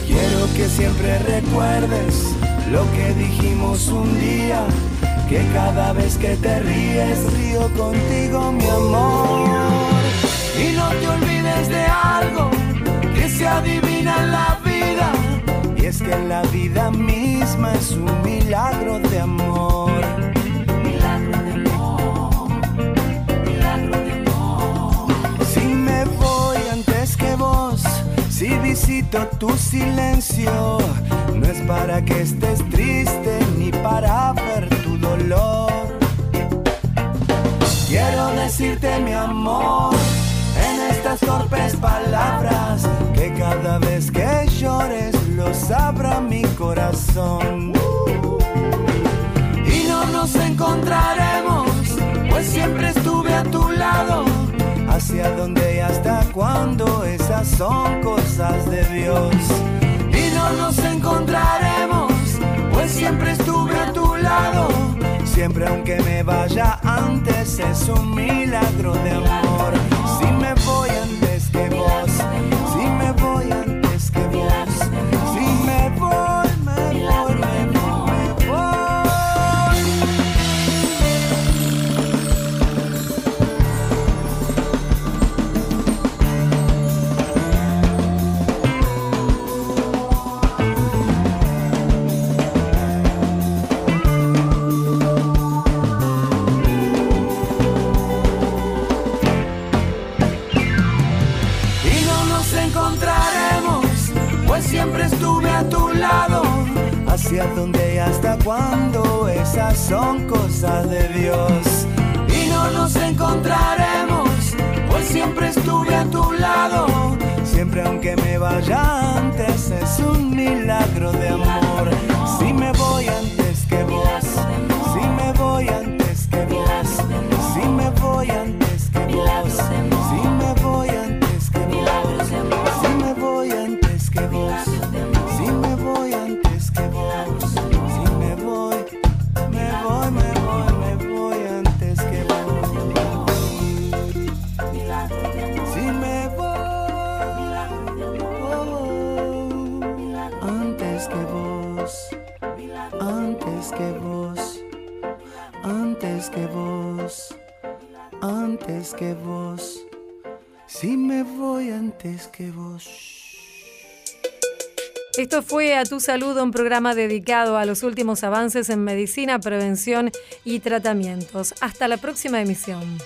Quiero que siempre recuerdes lo que dijimos un día, que cada vez que te ríes río contigo mi amor. Y no te olvides de algo que se adivina en la vida, y es que la vida misma es un milagro de amor. Milagro de amor, milagro de amor. Si me voy antes que vos, si visito tu silencio, no es para que estés triste ni para ver tu dolor. Quiero decirte mi amor en estas torpes palabras que cada vez que llores lo sabrá mi corazón. Y no nos encontraremos, pues siempre estuve a tu lado. Hacia dónde y hasta cuándo, esas son cosas de Dios. Nos encontraremos, pues siempre estuve a tu lado. Siempre aunque me vaya antes, es un milagro de amor. Tu Salud, un programa dedicado a los últimos avances en medicina, prevención y tratamientos. Hasta la próxima emisión.